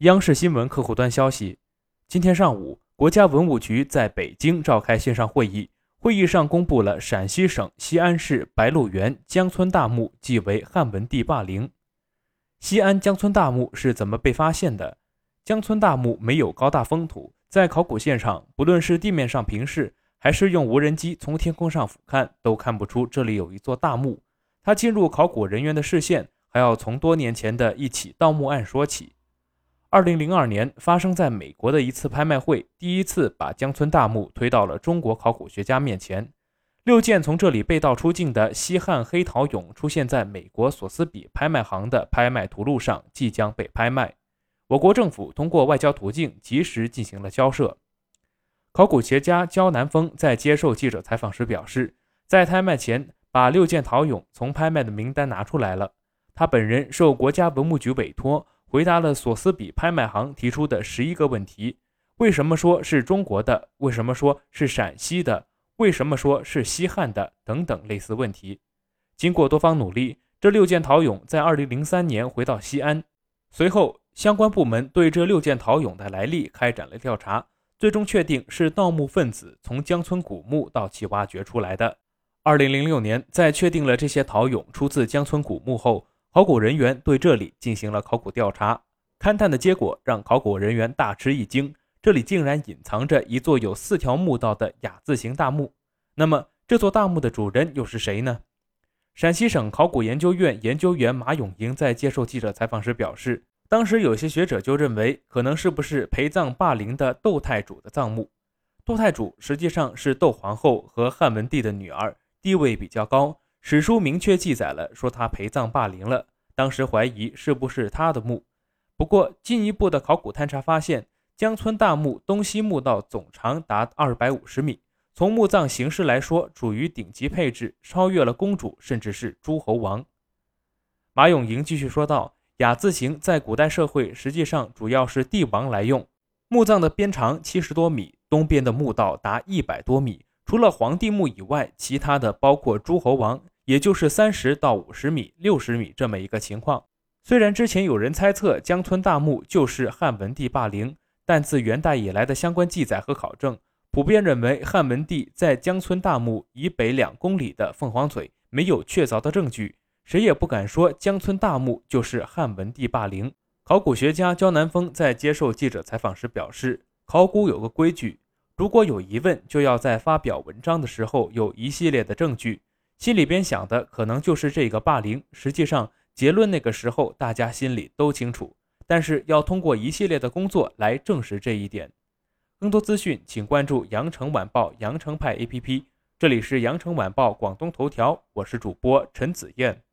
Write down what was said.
央视新闻客户端消息，今天上午，国家文物局在北京召开线上会议，会议上公布了陕西省西安市白鹿原江村大墓即为汉文帝霸陵。西安江村大墓是怎么被发现的？江村大墓没有高大封土，在考古现场，不论是地面上平视，还是用无人机从天空上俯瞰，都看不出这里有一座大墓。它进入考古人员的视线，还要从多年前的一起盗墓案说起。二零零二年，发生在美国的一次拍卖会，第一次把江村大墓推到了中国考古学家面前。六件从这里被盗出境的西汉黑陶俑出现在美国索斯比拍卖行的拍卖图录上，即将被拍卖。我国政府通过外交途径及时进行了交涉。考古学家焦南峰在接受记者采访时表示，在拍卖前把六件陶俑从拍卖的名单拿出来了。他本人受国家文物局委托。回答了索斯比拍卖行提出的十一个问题：为什么说是中国的？为什么说是陕西的？为什么说是西汉的？等等类似问题。经过多方努力，这六件陶俑在二零零三年回到西安。随后，相关部门对这六件陶俑的来历开展了调查，最终确定是盗墓分子从江村古墓盗其挖掘出来的。二零零六年，在确定了这些陶俑出自江村古墓后。考古人员对这里进行了考古调查，勘探的结果让考古人员大吃一惊，这里竟然隐藏着一座有四条墓道的雅字形大墓。那么，这座大墓的主人又是谁呢？陕西省考古研究院研究员马永英在接受记者采访时表示，当时有些学者就认为，可能是不是陪葬霸陵的窦太主的葬墓？窦太主实际上是窦皇后和汉文帝的女儿，地位比较高。史书明确记载了，说他陪葬霸陵了。当时怀疑是不是他的墓。不过进一步的考古探查发现，江村大墓东西墓道总长达二百五十米，从墓葬形式来说，处于顶级配置，超越了公主，甚至是诸侯王。马永莹继续说道：“雅字形在古代社会实际上主要是帝王来用。墓葬的边长七十多米，东边的墓道达一百多米。除了皇帝墓以外，其他的包括诸侯王。”也就是三十到五十米、六十米这么一个情况。虽然之前有人猜测江村大墓就是汉文帝霸陵，但自元代以来的相关记载和考证，普遍认为汉文帝在江村大墓以北两公里的凤凰嘴没有确凿的证据，谁也不敢说江村大墓就是汉文帝霸陵。考古学家焦南峰在接受记者采访时表示，考古有个规矩，如果有疑问，就要在发表文章的时候有一系列的证据。心里边想的可能就是这个霸凌，实际上结论那个时候大家心里都清楚，但是要通过一系列的工作来证实这一点。更多资讯请关注羊城晚报羊城派 APP，这里是羊城晚报广东头条，我是主播陈子燕。